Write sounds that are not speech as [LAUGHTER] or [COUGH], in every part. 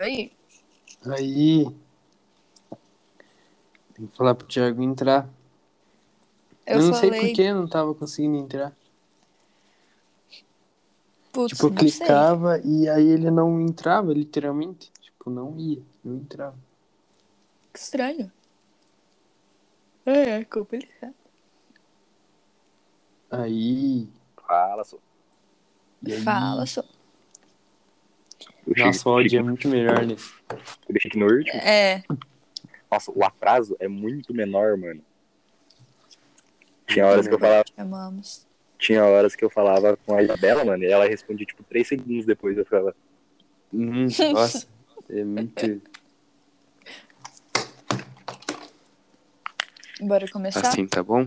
Aí, Aí. Tem que falar pro Thiago entrar. eu, Eu, não sei falei, por que eu não tava conseguindo entrar. putz, Tipo, eu não sei. clicava e aí ele não entrava, literalmente. Tipo, não ia, não entrava. Que estranho. É, é complicado. Aí. Fala, só. Fala, só. Eu Nossa, o áudio é muito melhor, né? Eu deixei aqui no último. É, Nossa, o atraso é muito menor, mano. Tinha horas que eu falava, amamos. tinha horas que eu falava com a Isabela, mano, e ela respondia tipo três segundos depois. Eu ficava, Hum, [LAUGHS] nossa, é muito. Bora começar? Assim, tá bom?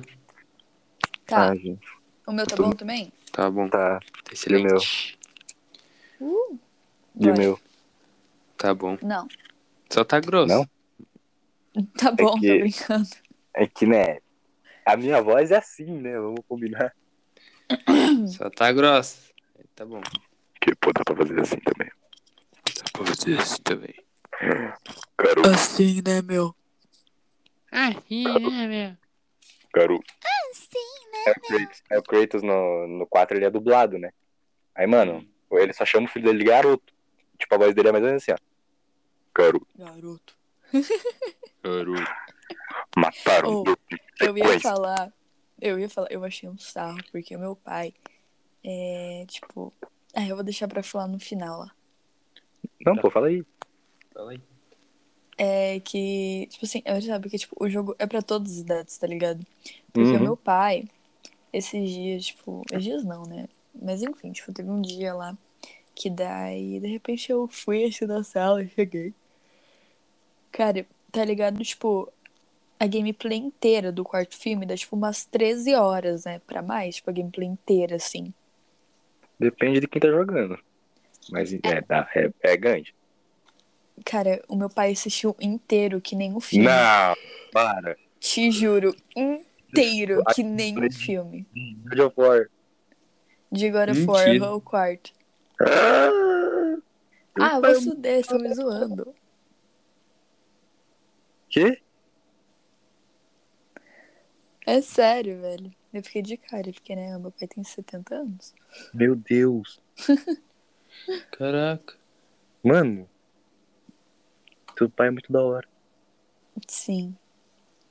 Tá. ah, gente, O meu tá bom também? Tá bom. tá. Excelente. Uh. E o meu? Tá bom. Não. Só tá grosso. Não? Tá bom, que- tô brincando. É que, né, a minha voz é assim, né? Vamos combinar. [COUGHS] Só tá grossa. Tá bom. Que pô, dá pra fazer assim também. Dá pra fazer isso também. Garoto, Assim, né, meu? Ah, é, meu. garoto. É o Kratos. É o Kratos no, no 4 ele é dublado, né? Aí, mano, ele só chama o filho dele de garoto. Tipo, a voz dele é mais ou menos assim, ó. Garoto, Garoto. Garoto. [LAUGHS] mataram Oh, Eu ia falar, eu ia falar, eu achei um sarro, porque o meu pai é, tipo... Ah, eu vou deixar pra falar no final lá. Não, pô, fala aí. Fala aí. É que, tipo assim, eu sabe que tipo, o jogo é pra todas as idades, tá ligado? Porque Uhum. o meu pai, esses dias, tipo, esses dias não, né? Mas enfim, tipo, teve um dia lá que daí, de repente eu fui assim na sala e cheguei. Cara, tá ligado? Tipo, a gameplay inteira do quarto filme dá tipo umas 13 horas, né? Pra mais, tipo, a gameplay inteira, assim. Depende de quem tá jogando. Mas é, dá- é, é grande. Cara, o meu pai assistiu inteiro, que nem um filme. Não, para. Te juro, inteiro, que nem um filme. God of War. De God of War, aham, o quarto. Ah, Ah, eu vou fuder, estão me zoando. Quê? É sério, velho. Eu fiquei de cara, porque, né, meu pai tem 70 anos. Meu Deus. [LAUGHS] Caraca. Mano. Seu pai é muito da hora. Sim.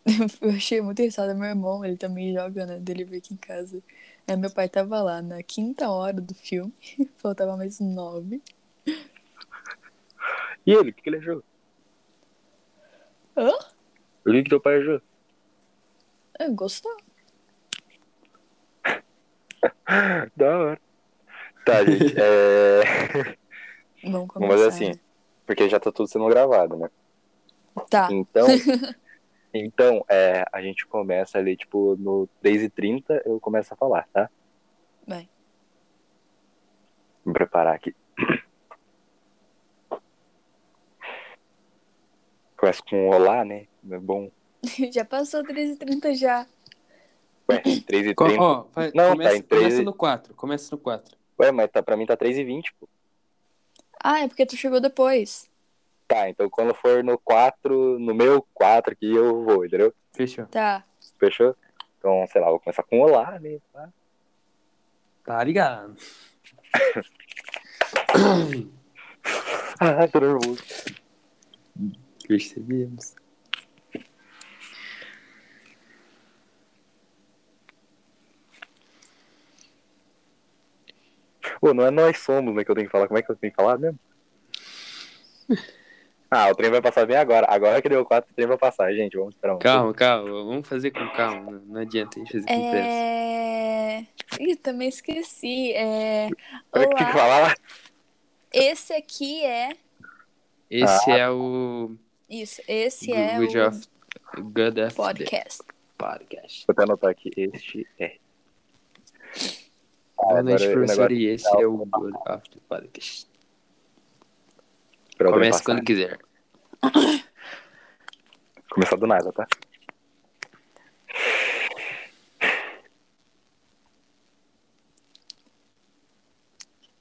[LAUGHS] Eu achei muito engraçado. Meu irmão, ele também joga, né, dele veio aqui em casa. Aí meu pai tava lá na quinta hora do filme, [LAUGHS] faltava mais nove. E ele, o que, que ele achou? Hã? O que, que teu pai achou? Ah, gostou. [LAUGHS] Da hora. Tá, gente. É... [LAUGHS] Vamos começar. Vamos fazer assim. Porque já tá tudo sendo gravado, né? Tá, Então, então é, a gente começa ali, tipo, no 10h30 eu começo a falar, tá? vai. Vou preparar aqui. Começa com um olá, né? É bom. [LAUGHS] Já passou 13h30 já. Ué, 3h30. Co- Ó, vai- Não, começa, tá em três- começa no 4. Começa no 4. Ué, mas tá, pra mim tá 3h20, pô. Ah, é porque tu chegou depois. Tá, então quando for no 4, no meu 4 aqui, eu vou, entendeu? Fechou. Tá. Fechou? Então, sei lá, vou começar com olá, né? Tá? Tá ligado. [COUGHS] Ah, tô nervoso. Percebemos. Pô, não é nós somos, né, que eu tenho que falar. Como é que eu tenho que falar mesmo? [LAUGHS] Ah, o trem vai passar bem agora. Agora que deu 4, o trem vai passar, gente. Vamos esperar um Calma, calma. Vamos fazer com calma. Não, adianta a gente fazer com pressa. É. [LAUGHS] Ih, também esqueci. É. Olha [LAUGHS] o que que Olá, falar. esse aqui é. Esse é o Isso, esse é Good o of, God of the podcast. Podcast. Vou até anotar aqui. Este é. Ah, Boa noite, agora o professor. E esse é o Good of the Podcast. Comece passar. quando quiser. [COUGHS] Começar do nada, tá?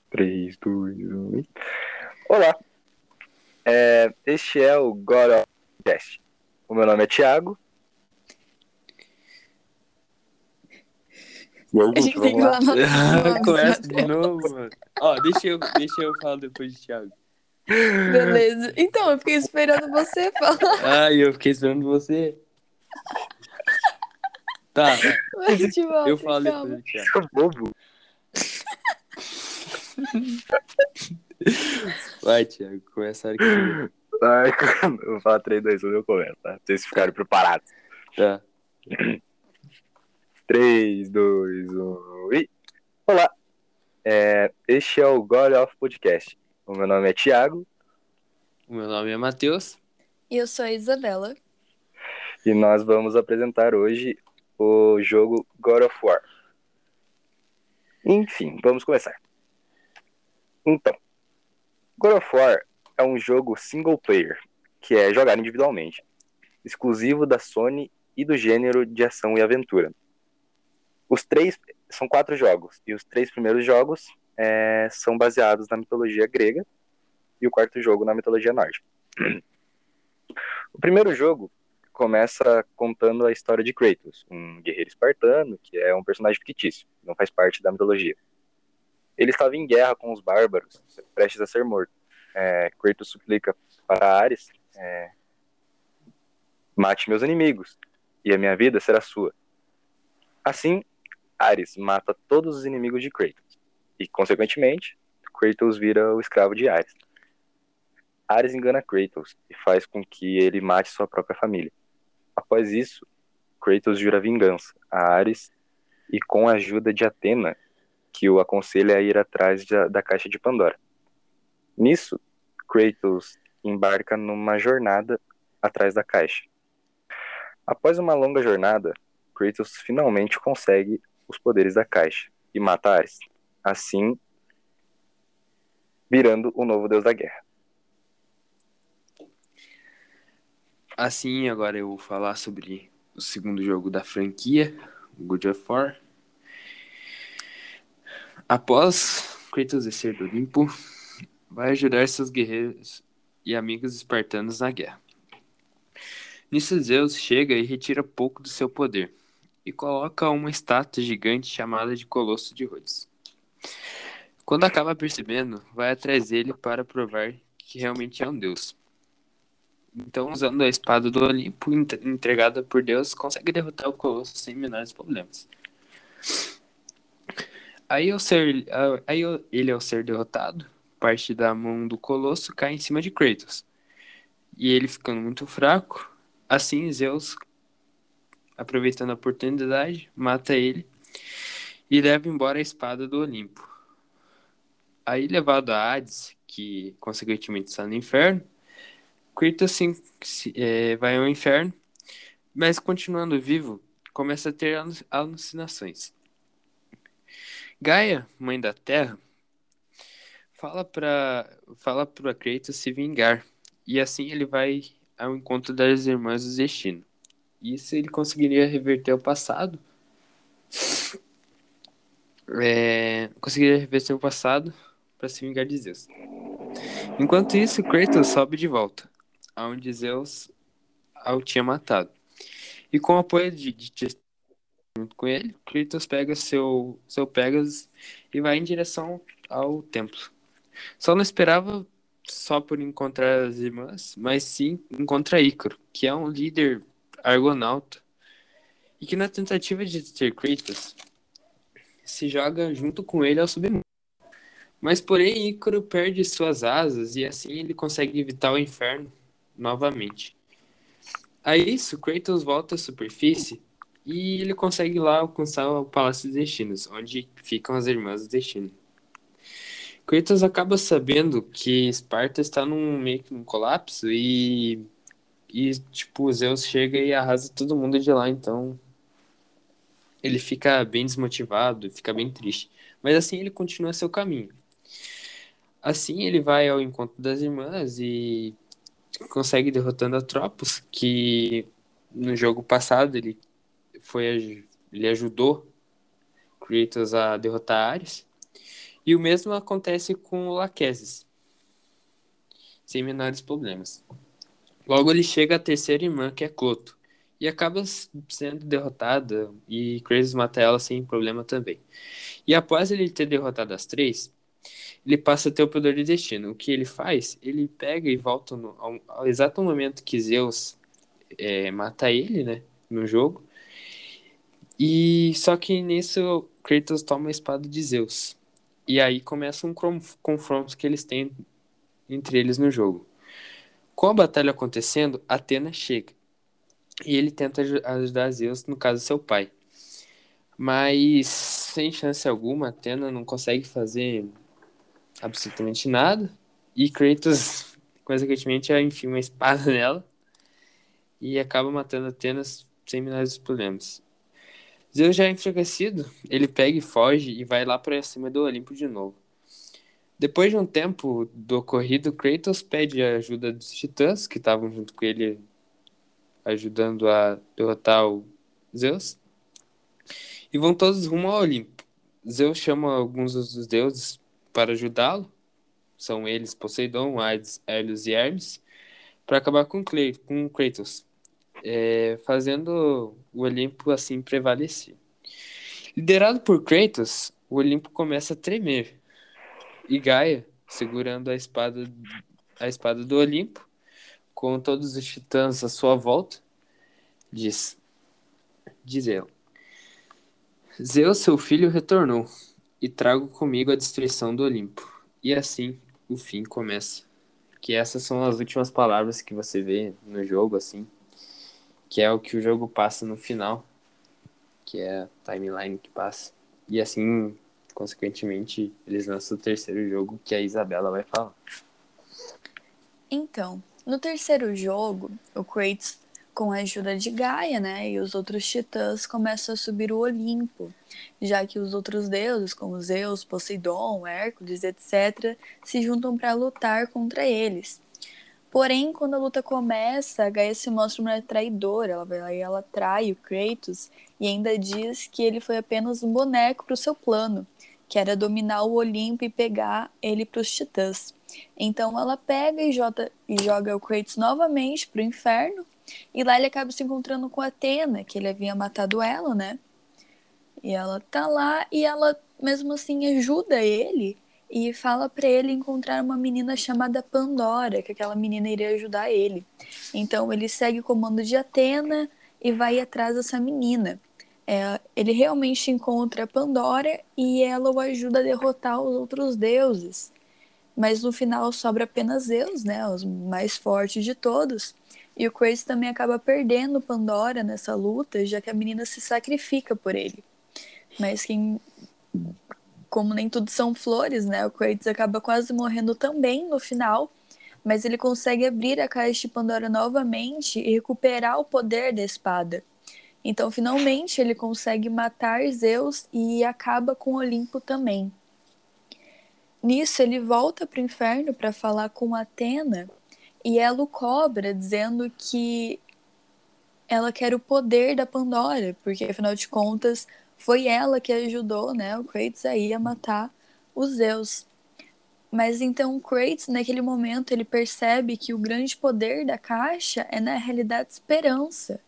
Três, dois, um. Olá! É, este é o God of Test. O meu nome é Thiago. E aí, A gente tem que vamos lá. [LAUGHS] Começa de novo, mano. Ó, deixa eu, deixa eu falar depois de Thiago. Beleza. Então, eu fiquei esperando você falar. Ai, eu fiquei esperando você. Tá, Mas volta, eu falo calma. depois do Thiago. Seu bobo. Vai, Thiago, começa a hora que. Ai, [LAUGHS] eu vou falar 3, 2, 1, eu começo, tá? Pra vocês ficarem preparados. Tá. 3, 2, 1 e. Olá! É, este é o God of Podcast. O meu nome é Thiago O meu nome é Matheus. E eu sou a Isabela. e nós vamos apresentar hoje o jogo God of War. Enfim, vamos começar. Então, God of War é um jogo single player, que é jogado individualmente, exclusivo da Sony e do gênero de ação e aventura. Os três são quatro jogos, e os três primeiros jogos é, são baseados na mitologia grega e o quarto jogo na mitologia nórdica. O primeiro jogo começa contando a história de Kratos, um guerreiro espartano que é um personagem fictício, não faz parte da mitologia. Ele estava em guerra com os bárbaros, prestes a ser morto. É, Kratos suplica para Ares: é, mate meus inimigos e a minha vida será sua. Assim, Ares mata todos os inimigos de Kratos e, consequentemente, Kratos vira o escravo de Ares. Ares engana Kratos e faz com que ele mate sua própria família. Após isso, Kratos jura vingança a Ares e, com a ajuda de Atena, que o aconselha a ir atrás da, da caixa de Pandora. Nisso, Kratos embarca numa jornada atrás da caixa. Após uma longa jornada, Kratos finalmente consegue os poderes da caixa e mata Ares, assim virando o novo deus da guerra. Assim, agora eu vou falar sobre o segundo jogo da franquia, God of War. Após Kratos descer do Olimpo, vai ajudar seus guerreiros e amigos espartanos na guerra. Nisso, Zeus chega e retira pouco do seu poder e coloca uma estátua gigante chamada de Colosso de Rhodes. Quando acaba percebendo, vai atrás dele para provar que realmente é um deus. Então, usando a espada do Olimpo ent- entregada por Deus, consegue derrotar o Colosso sem menores problemas. Aí, ao ser, aí ele, ao ser derrotado, parte da mão do Colosso cai em cima de Kratos. E ele ficando muito fraco, assim Zeus, aproveitando a oportunidade, mata ele e leva embora a espada do Olimpo. Aí, levado a Hades, que consequentemente está no inferno, Kratos se- é, vai ao inferno, mas continuando vivo, começa a ter alu- alucinações. Gaia, mãe da Terra, fala para fala para Kratos se vingar, e assim ele vai ao encontro das irmãs do destino. Isso ele conseguiria reverter o passado. É, conseguiria reverter o passado para se vingar de Zeus. Enquanto isso, Kratos sobe de volta, aonde Zeus o tinha matado. E com o apoio de, de junto com ele, Kratos pega seu, seu Pegasus e vai em direção ao templo. Só não esperava só por encontrar as irmãs, mas sim encontra Ícaro, que é um líder argonauta, e que na tentativa de ter Kratos, se joga junto com ele ao submundo. Mas porém Ícaro perde suas asas e assim ele consegue evitar o inferno novamente. A isso, Kratos volta à superfície e ele consegue lá alcançar o Palácio dos Destinos, onde ficam as Irmãs do Destino. Kratos acaba sabendo que Esparta está num meio que num colapso e e tipo Zeus chega e arrasa todo mundo de lá, então ele fica bem desmotivado, fica bem triste. Mas assim ele continua seu caminho. Assim ele vai ao encontro das irmãs e consegue derrotando a Tropos, que no jogo passado ele foi ele ajudou Kratos a derrotar Ares. E o mesmo acontece com o Lachesis. sem menores problemas. Logo ele chega à terceira irmã, que é Cloto, e acaba sendo derrotada e Kratos mata ela sem problema também. E após ele ter derrotado as três, ele passa a ter o poder de destino. O que ele faz? Ele pega e volta no, ao, ao exato momento que Zeus é, mata ele, né, no jogo. E só que nisso Kratos toma a espada de Zeus. E aí começa um confronto que eles têm entre eles no jogo. Com a batalha acontecendo, Atena chega. E ele tenta ajudar Zeus, no caso seu pai. Mas sem chance alguma, Atena não consegue fazer absolutamente nada. E Kratos, consequentemente, enfia uma espada [LAUGHS] nela e acaba matando Atenas sem menores problemas. Zeus já é enfraquecido, ele pega e foge e vai lá para cima do Olimpo de novo. Depois de um tempo do ocorrido, Kratos pede a ajuda dos titãs, que estavam junto com ele ajudando a derrotar o Zeus. E vão todos rumo ao Olimpo. Zeus chama alguns dos deuses para ajudá-lo. São eles Poseidon, Hades, Hélios e Hermes, para acabar com, Cle com Kratos é, fazendo o Olimpo assim prevalecer. Liderado por Kratos, o Olimpo começa a tremer. E Gaia, segurando a espada, a espada do Olimpo, com todos os titãs à sua volta, diz: Diz ela: Zeus, seu filho, retornou, e trago comigo a destruição do Olimpo. E assim o fim começa. Que essas são as últimas palavras que você vê no jogo, assim, que é o que o jogo passa no final, que é a timeline que passa. E assim, consequentemente, eles lançam o terceiro jogo que a Isabela vai falar. Então, no terceiro jogo, o Kratos, com a ajuda de Gaia, né, e os outros titãs, começam a subir o Olimpo, já que os outros deuses, como Zeus, Poseidon, Hércules, etc., se juntam para lutar contra eles. Porém, quando a luta começa, a Gaia se mostra uma traidora. Ela vai lá e ela trai o Kratos e ainda diz que ele foi apenas um boneco para o seu plano, que era dominar o Olimpo e pegar ele para os titãs. Então ela pega e joga, e joga o Kratos novamente para o inferno. E lá ele acaba se encontrando com Atena, que ele havia matado ela, né? E ela tá lá e ela, mesmo assim, ajuda ele e fala para ele encontrar uma menina chamada Pandora, que aquela menina iria ajudar ele. Então ele segue o comando de Atena e vai atrás dessa menina. É, ele realmente encontra Pandora e ela o ajuda a derrotar os outros deuses. Mas no final sobra apenas Zeus, né, os mais fortes de todos. E o Kratos também acaba perdendo Pandora nessa luta, já que a menina se sacrifica por ele. Mas quem como nem tudo são flores, né? O Kratos acaba quase morrendo também no final, mas ele consegue abrir a caixa de Pandora novamente e recuperar o poder da espada. Então, finalmente, ele consegue matar Zeus e acaba com Olimpo também. Nisso, ele volta para o inferno para falar com Atena e ela o cobra, dizendo que ela quer o poder da Pandora, porque afinal de contas foi ela que ajudou, né, o Kratos aí a matar os Zeus. Mas então o Kratos, naquele momento, ele percebe que o grande poder da caixa é na realidade esperança.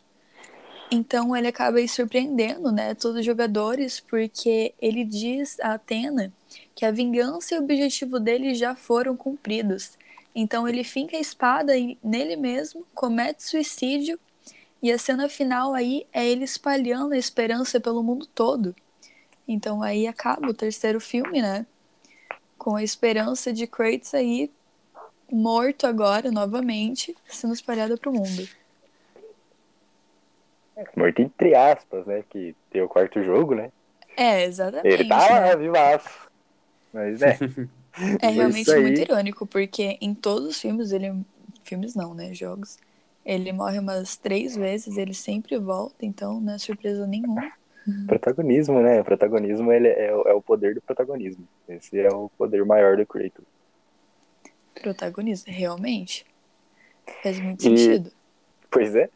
Então ele acaba aí surpreendendo, né, todos os jogadores, porque ele diz a Atena que a vingança e o objetivo dele já foram cumpridos. Então ele finca a espada nele mesmo, comete suicídio e a cena final aí é ele espalhando a esperança pelo mundo todo. Então aí acaba o terceiro filme, né? Com a esperança de Kratos aí morto agora novamente, sendo espalhada pro mundo. Morto entre aspas, né? Que tem o quarto jogo, né? É, exatamente. Ele tá lá, né? vivaço. Mas é. [LAUGHS] é realmente muito irônico, porque em todos os filmes ele. Filmes não, né? Jogos ele morre umas três vezes, ele sempre volta, então não é surpresa nenhuma. Protagonismo, né? O protagonismo ele é, é o poder do protagonismo. Esse é o poder maior do Kratos. Protagonismo, realmente. Faz muito e, sentido. Pois é.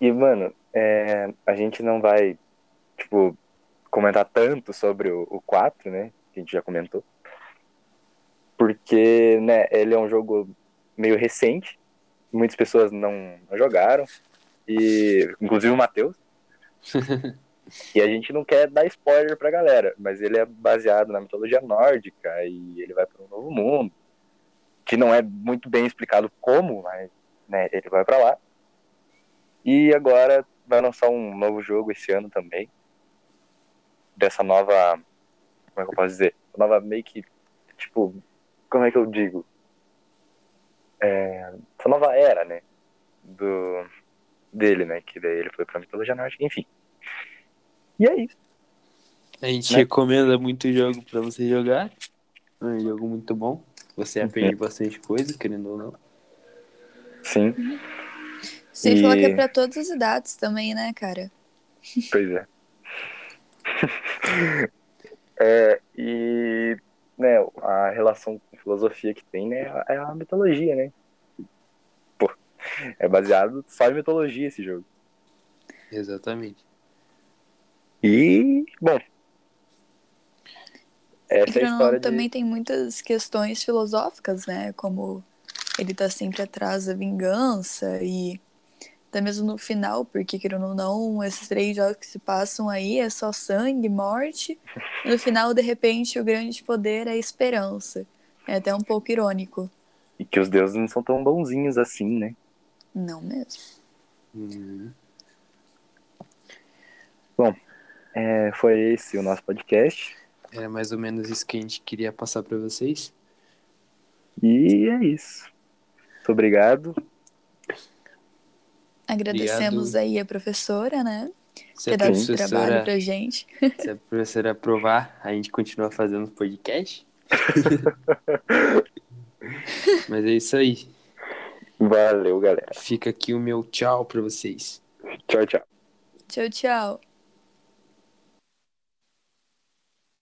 E, mano, é, a gente não vai, tipo, comentar tanto sobre o, o 4, né? Que a gente já comentou. Porque, né, ele é um jogo meio recente. Muitas pessoas não, não jogaram. E, inclusive o Matheus. [LAUGHS] e a gente não quer dar spoiler pra galera, mas ele é baseado na mitologia nórdica e ele vai para um novo mundo. Que não é muito bem explicado como, mas né, ele vai para lá. E agora vai lançar um novo jogo esse ano também. Dessa nova. Como é que eu posso dizer? Nova meio que. Tipo. Como é que eu digo? É, essa nova era, né? Do, dele, né? Que daí ele foi pra mitologia nórdica, enfim. E é isso. A gente Né? recomenda muito o jogo pra você jogar. É um jogo muito bom. Você aprende bastante coisa, querendo ou não. Sim, Sem E- falar que é pra todas as idades também, né, cara? pois é. [LAUGHS] é e né, a relação com filosofia que tem né, é a mitologia, né? Pô, é baseado só em mitologia esse jogo. Exatamente. E, bom. Essa é a história de... também tem muitas questões filosóficas, né? Como ele tá sempre atrás da vingança e até mesmo no final, porque querendo ou não, esses três jogos que se passam aí é só sangue, morte. E no final, de repente, o grande poder é a esperança. É até um pouco irônico. E que os deuses não são tão bonzinhos assim, né? Não mesmo. Uhum. É, foi esse o nosso podcast. Era mais ou menos isso que a gente queria passar pra vocês. E é isso. Muito obrigado. Agradecemos Obrigado. aí a professora, né? Se Ter dado esse trabalho pra gente. se a professora aprovar, a gente continua fazendo podcast. [LAUGHS] Mas é isso aí. Valeu, galera. Fica aqui o meu tchau pra vocês. Tchau, tchau. Tchau, tchau.